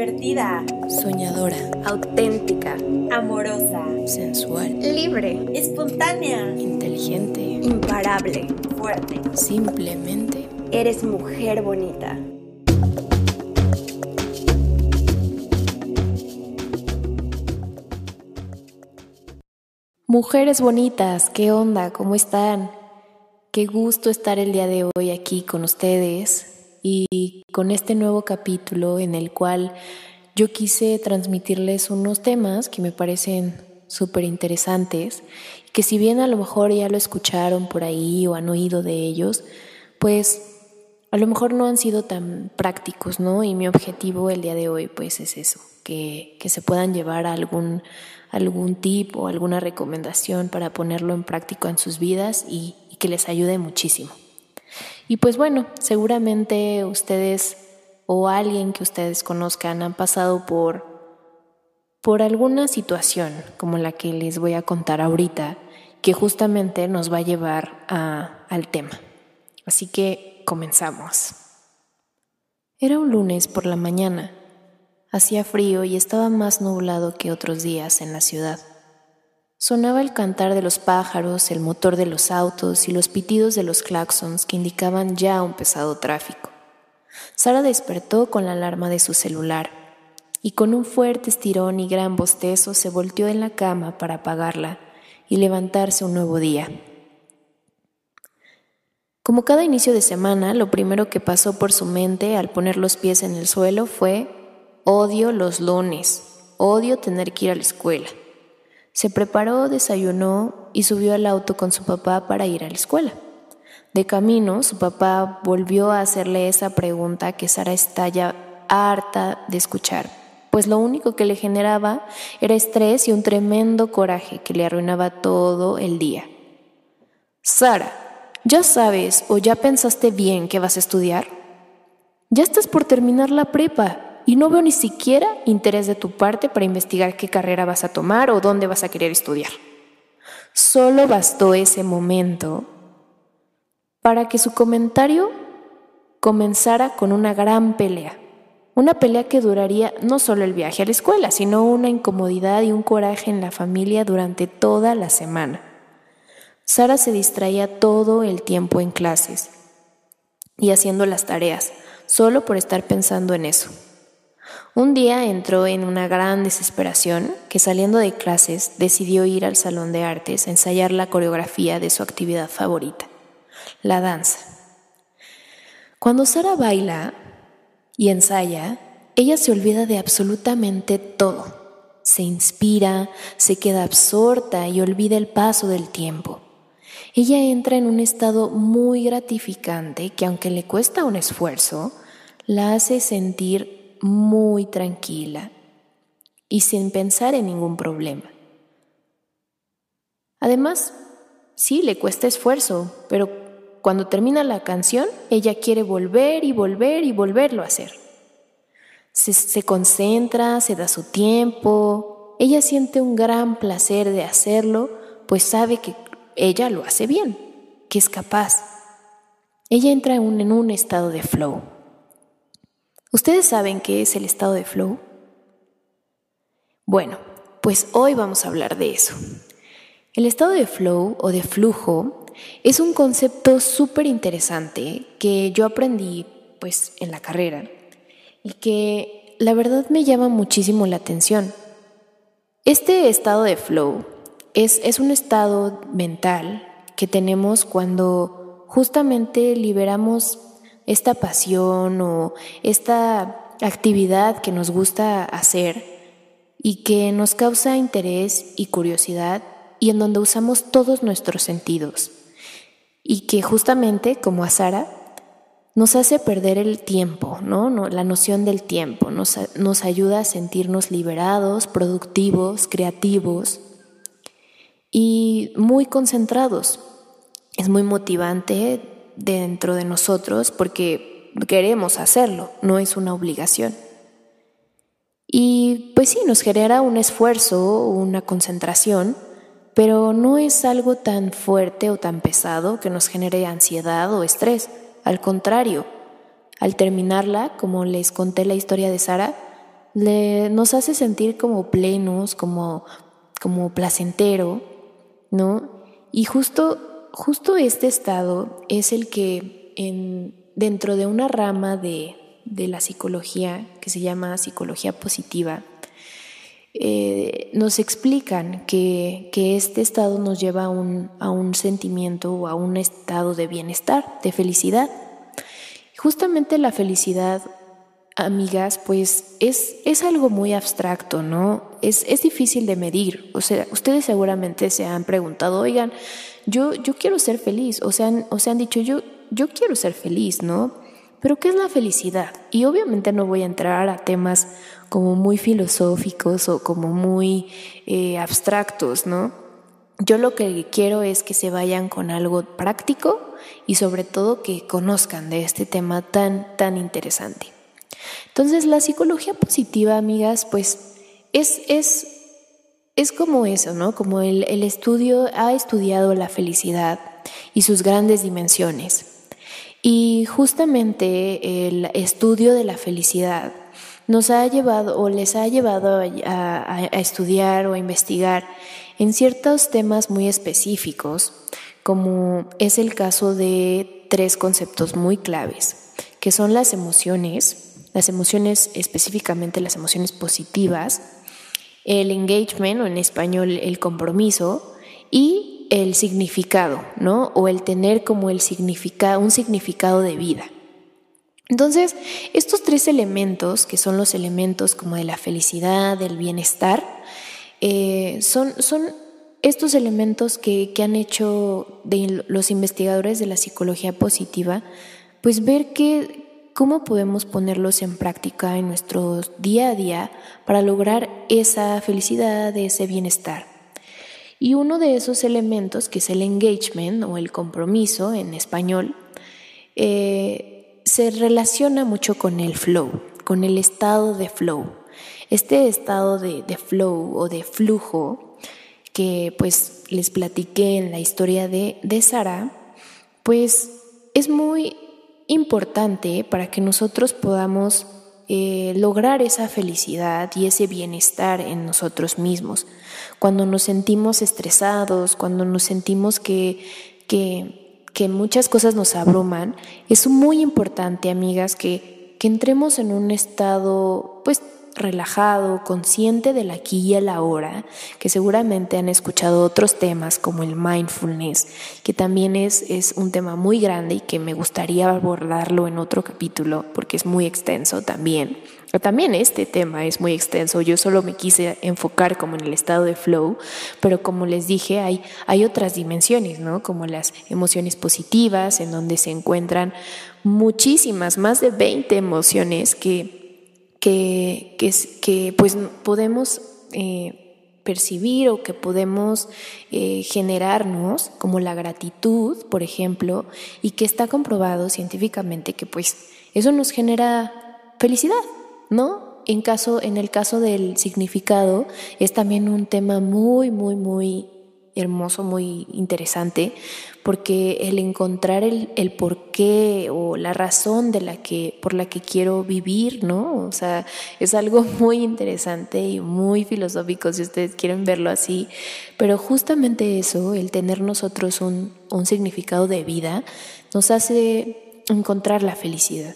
divertida, soñadora, auténtica, amorosa, sensual, libre, espontánea, inteligente, imparable, fuerte. Simplemente eres mujer bonita. Mujeres bonitas, ¿qué onda? ¿Cómo están? Qué gusto estar el día de hoy aquí con ustedes y con este nuevo capítulo en el cual yo quise transmitirles unos temas que me parecen súper interesantes, que si bien a lo mejor ya lo escucharon por ahí o han oído de ellos, pues a lo mejor no han sido tan prácticos, ¿no? Y mi objetivo el día de hoy pues es eso, que, que se puedan llevar algún, algún tip o alguna recomendación para ponerlo en práctica en sus vidas y que les ayude muchísimo. Y pues bueno, seguramente ustedes o alguien que ustedes conozcan han pasado por por alguna situación como la que les voy a contar ahorita, que justamente nos va a llevar a, al tema. Así que comenzamos. Era un lunes por la mañana. Hacía frío y estaba más nublado que otros días en la ciudad. Sonaba el cantar de los pájaros, el motor de los autos y los pitidos de los claxons que indicaban ya un pesado tráfico. Sara despertó con la alarma de su celular y con un fuerte estirón y gran bostezo se volteó en la cama para apagarla y levantarse un nuevo día. Como cada inicio de semana, lo primero que pasó por su mente al poner los pies en el suelo fue odio los lunes, odio tener que ir a la escuela. Se preparó, desayunó y subió al auto con su papá para ir a la escuela. De camino, su papá volvió a hacerle esa pregunta que Sara está ya harta de escuchar, pues lo único que le generaba era estrés y un tremendo coraje que le arruinaba todo el día. Sara, ¿ya sabes o ya pensaste bien que vas a estudiar? Ya estás por terminar la prepa y no veo ni siquiera interés de tu parte para investigar qué carrera vas a tomar o dónde vas a querer estudiar. Solo bastó ese momento para que su comentario comenzara con una gran pelea. Una pelea que duraría no solo el viaje a la escuela, sino una incomodidad y un coraje en la familia durante toda la semana. Sara se distraía todo el tiempo en clases y haciendo las tareas, solo por estar pensando en eso. Un día entró en una gran desesperación que saliendo de clases decidió ir al salón de artes a ensayar la coreografía de su actividad favorita, la danza. Cuando Sara baila y ensaya, ella se olvida de absolutamente todo. Se inspira, se queda absorta y olvida el paso del tiempo. Ella entra en un estado muy gratificante que aunque le cuesta un esfuerzo, la hace sentir muy tranquila y sin pensar en ningún problema. Además, sí, le cuesta esfuerzo, pero cuando termina la canción, ella quiere volver y volver y volverlo a hacer. Se, concentra, se da su tiempo, ella siente un gran placer de hacerlo, pues sabe que ella lo hace bien, que es capaz. Ella entra en un estado de flow. ¿Ustedes saben qué es el estado de flow? Bueno, pues hoy vamos a hablar de eso. El estado de flow o de flujo es un concepto súper interesante que yo aprendí pues en la carrera y que la verdad me llama muchísimo la atención. Este estado de flow es, es un estado mental que tenemos cuando justamente liberamos esta pasión o esta actividad que nos gusta hacer y que nos causa interés y curiosidad y en donde usamos todos nuestros sentidos y que justamente como a Sara nos hace perder el tiempo, ¿no? La noción del tiempo, nos, nos ayuda a sentirnos liberados, productivos, creativos y muy concentrados. Es muy motivante dentro de nosotros porque queremos hacerlo, no es una obligación. Y pues sí, nos genera un esfuerzo, una concentración, pero no es algo tan fuerte o tan pesado que nos genere ansiedad o estrés. Al contrario, al terminarla, como les conté la historia de Sara, nos hace sentir como plenos, como, como placentero, ¿no? Y justo, justo este estado es el que en, dentro de una rama de, de la psicología que se llama psicología positiva, eh, nos explican que, que, este estado nos lleva a un, a un sentimiento o a un estado de bienestar, de felicidad. Justamente la felicidad, amigas, pues es, es algo muy abstracto, ¿no? Es, es difícil de medir. O sea, ustedes seguramente se han preguntado, oigan, yo, yo quiero ser feliz, o sea, o se han dicho, yo, yo quiero ser feliz, ¿no? Pero ¿qué es la felicidad? Y obviamente no voy a entrar a temas como muy filosóficos o como muy eh, abstractos, ¿no? Yo lo que quiero es que se vayan con algo práctico y sobre todo que conozcan de este tema tan, tan interesante. Entonces, la psicología positiva, amigas, pues es, es, es como eso, ¿no? Como el, el estudio ha estudiado la felicidad y sus grandes dimensiones. Y justamente el estudio de la felicidad nos ha llevado o les ha llevado a, estudiar o a investigar en ciertos temas muy específicos, como es el caso de tres conceptos muy claves, que son las emociones, las emociones específicamente las emociones positivas, el engagement o en español el compromiso y el significado, ¿no? O el tener como el significado, un significado de vida. Entonces, estos tres elementos, que son los elementos como de la felicidad, del bienestar, eh, son, son estos elementos que, que, han hecho de los investigadores de la psicología positiva, pues ver que, cómo podemos ponerlos en práctica en nuestro día a día para lograr esa felicidad, ese bienestar. Y uno de esos elementos, que es el engagement o el compromiso en español, eh, se relaciona mucho con el flow, con el estado de flow. Este estado de, flow o de flujo que pues les platiqué en la historia de, de Sara, pues es muy importante para que nosotros podamos eh, lograr esa felicidad y ese bienestar en nosotros mismos. Cuando nos sentimos estresados, cuando nos sentimos que, que, que muchas cosas nos abruman, es muy importante, amigas, que, que entremos en un estado, pues, relajado, consciente del aquí y el ahora, que seguramente han escuchado otros temas como el mindfulness, que también es, es un tema muy grande y que me gustaría abordarlo en otro capítulo porque es muy extenso también. También este tema es muy extenso, yo solo me quise enfocar como en el estado de flow, pero como les dije, hay, hay otras dimensiones, ¿no? Como las emociones positivas, en donde se encuentran muchísimas, más de 20 emociones que que, que, pues podemos eh, percibir o que podemos eh, generarnos, como la gratitud, por ejemplo, y que está comprobado científicamente que pues eso nos genera felicidad, ¿no? En, caso, en el caso del significado es también un tema muy, muy, muy hermoso, muy interesante, porque el encontrar el, el porqué o la razón de la que, por la que quiero vivir, ¿no? O sea, es algo muy interesante y muy filosófico si ustedes quieren verlo así, pero justamente eso, el tener nosotros un, un significado de vida, nos hace encontrar la felicidad.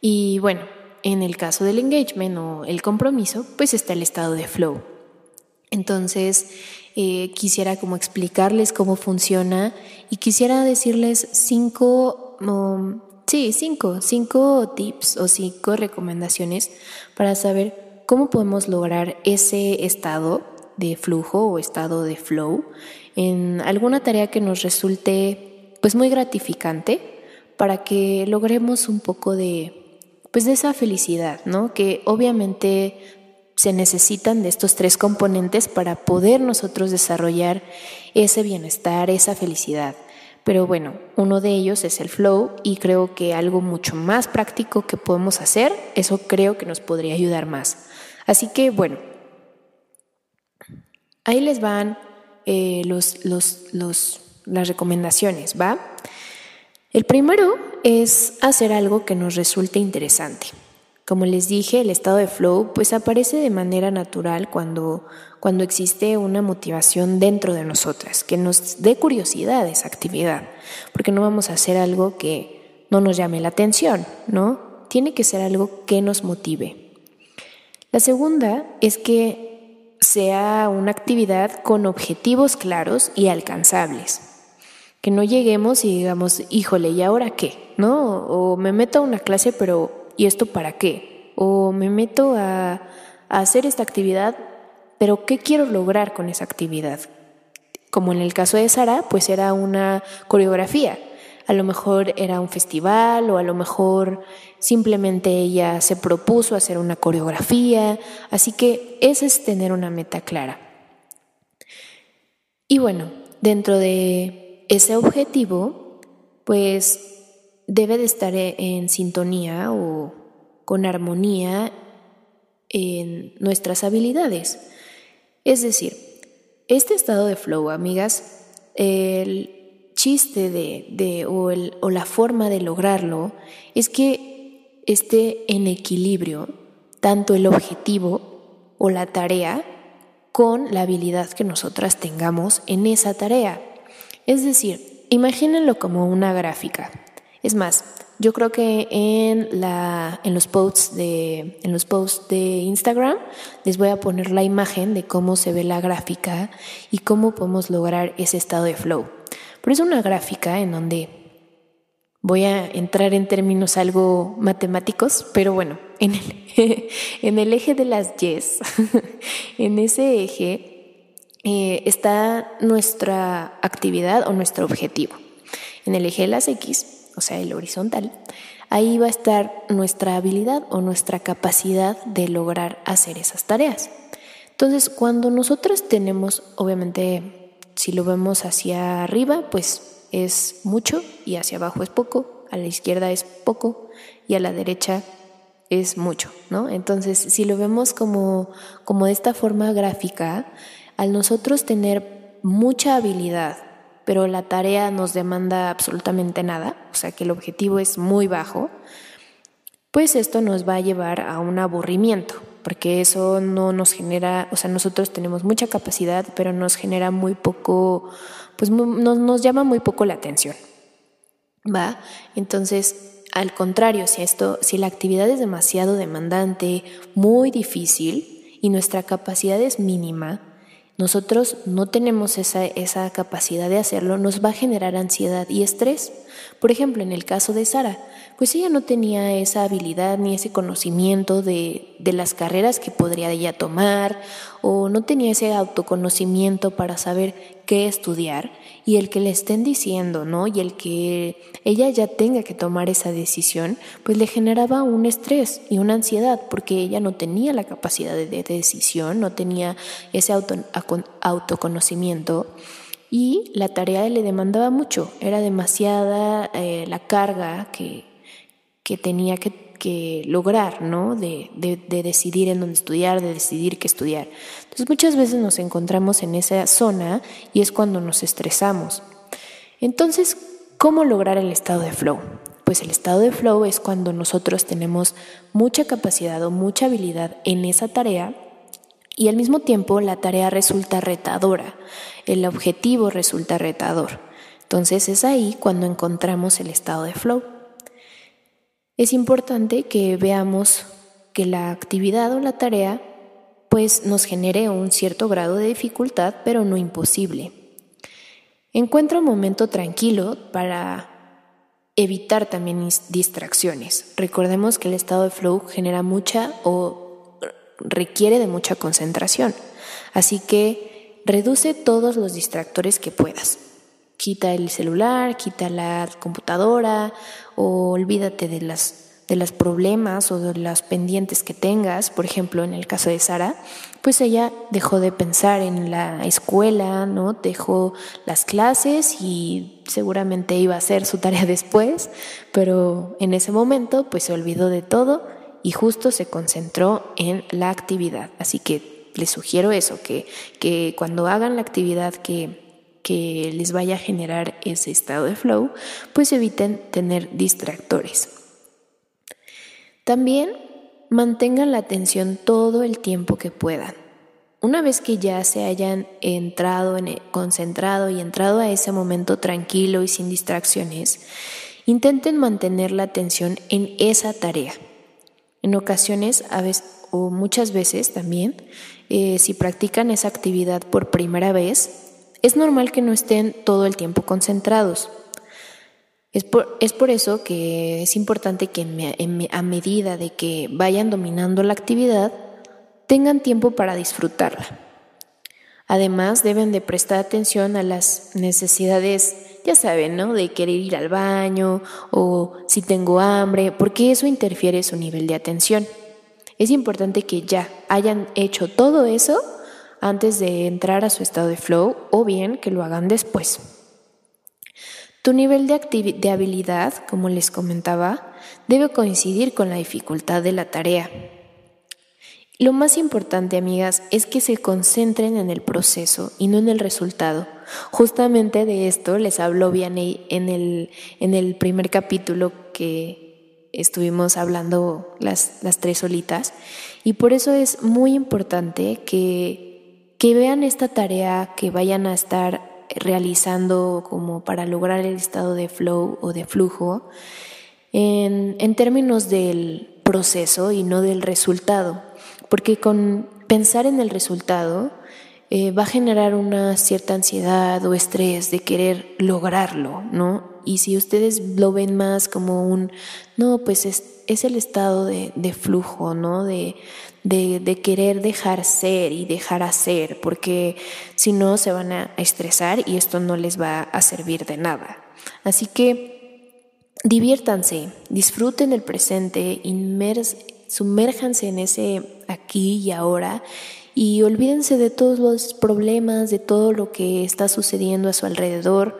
Y bueno, en el caso del engagement o el compromiso, pues está el estado de flow. Entonces, eh, quisiera como explicarles cómo funciona y quisiera decirles cinco, um, sí, cinco, cinco tips o cinco recomendaciones para saber cómo podemos lograr ese estado de flujo o estado de flow en alguna tarea que nos resulte pues muy gratificante para que logremos un poco de pues de esa felicidad, ¿no? Que obviamente se necesitan de estos tres componentes para poder nosotros desarrollar ese bienestar, esa felicidad. Pero bueno, uno de ellos es el flow y creo que algo mucho más práctico que podemos hacer, eso creo que nos podría ayudar más. Así que bueno, ahí les van eh, los, los, los, las recomendaciones, ¿va? El primero es hacer algo que nos resulte interesante. Como les dije, el estado de flow pues aparece de manera natural cuando, cuando existe una motivación dentro de nosotras, que nos dé curiosidad esa actividad, porque no vamos a hacer algo que no nos llame la atención, ¿no? Tiene que ser algo que nos motive. La segunda es que sea una actividad con objetivos claros y alcanzables. Que no lleguemos y digamos, híjole, ¿y ahora qué? ¿No? O me meto a una clase, pero ¿y esto para qué? O me meto a, hacer esta actividad, pero ¿qué quiero lograr con esa actividad? Como en el caso de Sara, pues era una coreografía. A lo mejor era un festival o a lo mejor simplemente ella se propuso hacer una coreografía. Así que ese es tener una meta clara. Y bueno, dentro de ese objetivo, pues debe de estar e, en sintonía o con armonía en nuestras habilidades. Es decir, este estado de flow, amigas, el chiste de, o, o la forma de lograrlo es que esté en equilibrio tanto el objetivo o la tarea con la habilidad que nosotras tengamos en esa tarea. Es decir, imagínenlo como una gráfica. Es más, yo creo que en, los posts de, Instagram les voy a poner la imagen de cómo se ve la gráfica y cómo podemos lograr ese estado de flow. Pero es una gráfica en donde voy a entrar en términos algo matemáticos, pero bueno, en el, en el eje de las yes, en ese eje eh, está nuestra actividad o nuestro objetivo. En el eje de las X o sea, el horizontal, ahí va a estar nuestra habilidad o nuestra capacidad de lograr hacer esas tareas. Entonces, cuando nosotros tenemos, obviamente, si lo vemos hacia arriba, pues es mucho y hacia abajo es poco, a la izquierda es poco y a la derecha es mucho, ¿no? Entonces, si lo vemos como, como de esta forma gráfica, al nosotros tener mucha habilidad pero la tarea nos demanda absolutamente nada, o sea que el objetivo es muy bajo, pues esto nos va a llevar a un aburrimiento, porque eso no nos genera, o sea, nosotros tenemos mucha capacidad, pero nos genera muy poco, pues nos, nos llama muy poco la atención. ¿Va? Entonces, al contrario, si esto, si la actividad es demasiado demandante, muy difícil y nuestra capacidad es mínima, nosotros no tenemos esa, esa capacidad de hacerlo, nos va a generar ansiedad y estrés. Por ejemplo, en el caso de Sara, pues ella no tenía esa habilidad ni ese conocimiento de, de las carreras que podría ella tomar o no tenía ese autoconocimiento para saber qué estudiar y el que le estén diciendo, ¿no? Y el que ella ya tenga que tomar esa decisión, pues le generaba un estrés y una ansiedad porque ella no tenía la capacidad de, decisión, no tenía ese auto, autoconocimiento y la tarea le demandaba mucho, era demasiada eh, la carga que, que tenía que, lograr, ¿no? De, de, decidir en dónde estudiar, de decidir qué estudiar. Entonces muchas veces nos encontramos en esa zona y es cuando nos estresamos. Entonces, ¿cómo lograr el estado de flow? Pues el estado de flow es cuando nosotros tenemos mucha capacidad o mucha habilidad en esa tarea y al mismo tiempo la tarea resulta retadora, el objetivo resulta retador. Entonces es ahí cuando encontramos el estado de flow. Es importante que veamos que la actividad o la tarea pues nos genere un cierto grado de dificultad, pero no imposible. Encuentra un momento tranquilo para evitar también distracciones. Recordemos que el estado de flow genera mucha o requiere de mucha concentración. Así que reduce todos los distractores que puedas. Quita el celular, quita la computadora o olvídate de las de los problemas o de las pendientes que tengas, por ejemplo, en el caso de Sara, pues ella dejó de pensar en la escuela, ¿no? Dejó las clases y seguramente iba a hacer su tarea después, pero en ese momento pues se olvidó de todo y justo se concentró en la actividad. Así que les sugiero eso, que, que cuando hagan la actividad que, que les vaya a generar ese estado de flow, pues eviten tener distractores. También mantengan la atención todo el tiempo que puedan. Una vez que ya se hayan entrado, en, concentrado y entrado a ese momento tranquilo y sin distracciones, intenten mantener la atención en esa tarea. En ocasiones, a veces, o muchas veces también, eh, si practican esa actividad por primera vez, es normal que no estén todo el tiempo concentrados. Es por, es por eso que es importante que a medida de que vayan dominando la actividad, tengan tiempo para disfrutarla. Además, deben de prestar atención a las necesidades, ya saben, ¿no? De querer ir al baño o si tengo hambre, porque eso interfiere su nivel de atención. Es importante que ya hayan hecho todo eso antes de entrar a su estado de flow o bien que lo hagan después. Tu nivel de, de habilidad, como les comentaba, debe coincidir con la dificultad de la tarea. Lo más importante, amigas, es que se concentren en el proceso y no en el resultado. Justamente de esto les habló Vianney en el, en el primer capítulo que estuvimos hablando las, las tres solitas. Y por eso es muy importante que, que vean esta tarea que vayan a estar realizando como para lograr el estado de flow o de flujo en, en términos del proceso y no del resultado. Porque con pensar en el resultado eh, va a generar una cierta ansiedad o estrés de querer lograrlo, ¿no? Y si ustedes lo ven más como un, no, pues es, es el estado de, de flujo, ¿no? De, de, de, querer dejar ser y dejar hacer, porque si no se van a estresar y esto no les va a servir de nada. Así que diviértanse, disfruten el presente, inmers sumérjanse en ese aquí y ahora y olvídense de todos los problemas, de todo lo que está sucediendo a su alrededor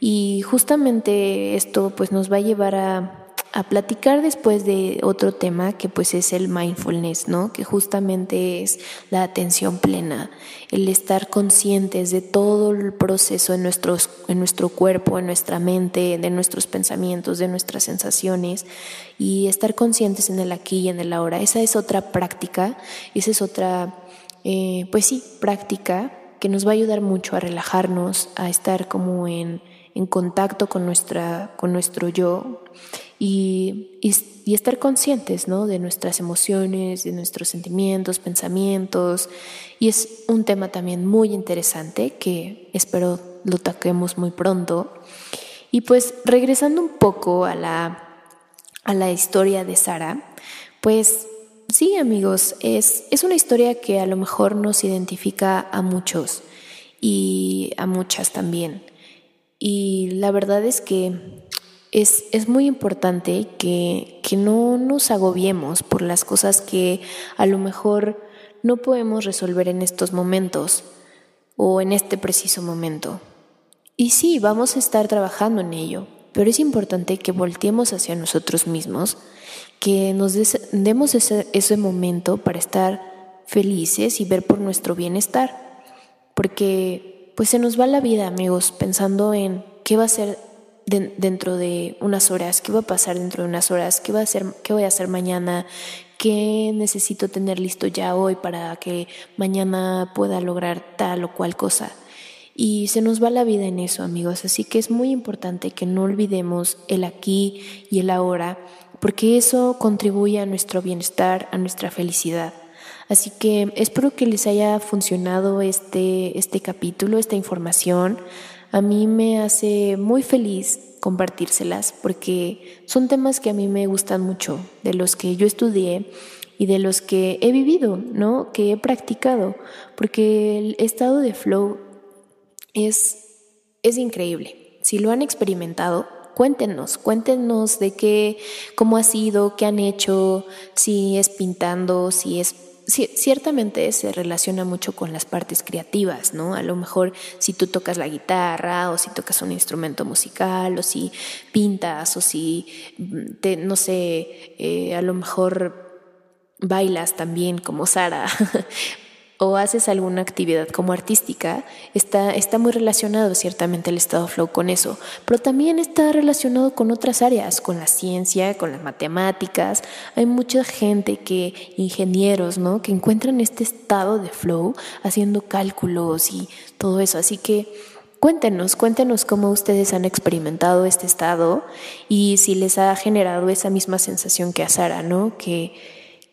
y justamente esto pues nos va a llevar a a platicar después de otro tema que pues es el mindfulness, ¿no? Que justamente es la atención plena, el estar conscientes de todo el proceso en, nuestros, en nuestro cuerpo, en nuestra mente, de nuestros pensamientos, de nuestras sensaciones y estar conscientes en el aquí y en el ahora. Esa es otra práctica, esa es otra, eh, pues sí, práctica que nos va a ayudar mucho a relajarnos, a estar como en, en contacto con, nuestra, con nuestro yo y, y, estar conscientes ¿no? de nuestras emociones, de nuestros sentimientos, pensamientos. Y es un tema también muy interesante que espero lo toquemos muy pronto. Y pues regresando un poco a la, a la historia de Sara, pues sí amigos, es, es una historia que a lo mejor nos identifica a muchos y a muchas también. Y la verdad es que es, es muy importante que, que no nos agobiemos por las cosas que a lo mejor no podemos resolver en estos momentos o en este preciso momento. Y sí, vamos a estar trabajando en ello, pero es importante que volteemos hacia nosotros mismos, que nos demos ese, ese momento para estar felices y ver por nuestro bienestar, porque pues se nos va la vida, amigos, pensando en qué va a ser dentro de unas horas, qué va a pasar dentro de unas horas, qué, va a hacer, qué voy a hacer mañana, qué necesito tener listo ya hoy para que mañana pueda lograr tal o cual cosa. Y se nos va la vida en eso, amigos. Así que es muy importante que no olvidemos el aquí y el ahora, porque eso contribuye a nuestro bienestar, a nuestra felicidad. Así que espero que les haya funcionado este, este capítulo, esta información a mí me hace muy feliz compartírselas porque son temas que a mí me gustan mucho, de los que yo estudié y de los que he vivido, ¿no? Que he practicado, porque el estado de flow es, es increíble. Si lo han experimentado, cuéntenos, cuéntenos de qué, cómo ha sido, qué han hecho, si es pintando, si es ciertamente se relaciona mucho con las partes creativas, ¿no? A lo mejor si tú tocas la guitarra o si tocas un instrumento musical o si pintas o si, mm, te, no sé, eh, a lo mejor bailas también como Sara. o haces alguna actividad como artística, está, está muy relacionado ciertamente el estado flow con eso, pero también está relacionado con otras áreas, con la ciencia, con las matemáticas. Hay mucha gente que, ingenieros, ¿no? Que encuentran este estado de flow haciendo cálculos y todo eso. Así que cuéntenos, cuéntenos cómo ustedes han experimentado este estado y si les ha generado esa misma sensación que a Sara, ¿no? Que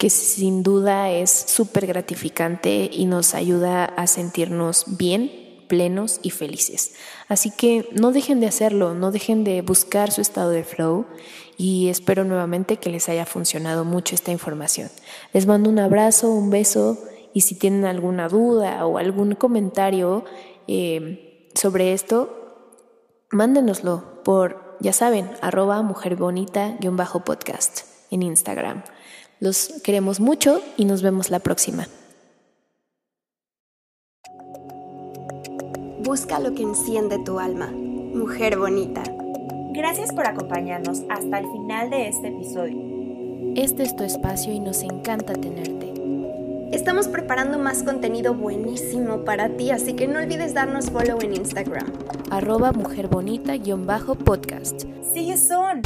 que sin duda es súper gratificante y nos ayuda a sentirnos bien, plenos y felices. Así que no dejen de hacerlo, no dejen de buscar su estado de flow y espero nuevamente que les haya funcionado mucho esta información. Les mando un abrazo, un beso y si tienen alguna duda o algún comentario eh, sobre esto, mándenoslo por, ya saben, arroba mujerbonita-podcast en Instagram. Los queremos mucho y nos vemos la próxima. Busca lo que enciende tu alma, mujer bonita. Gracias por acompañarnos hasta el final de este episodio. Este es tu espacio y nos encanta tenerte. Estamos preparando más contenido buenísimo para ti, así que no olvides darnos follow en Instagram. Arroba mujerbonita-podcast. ¡Sigue son!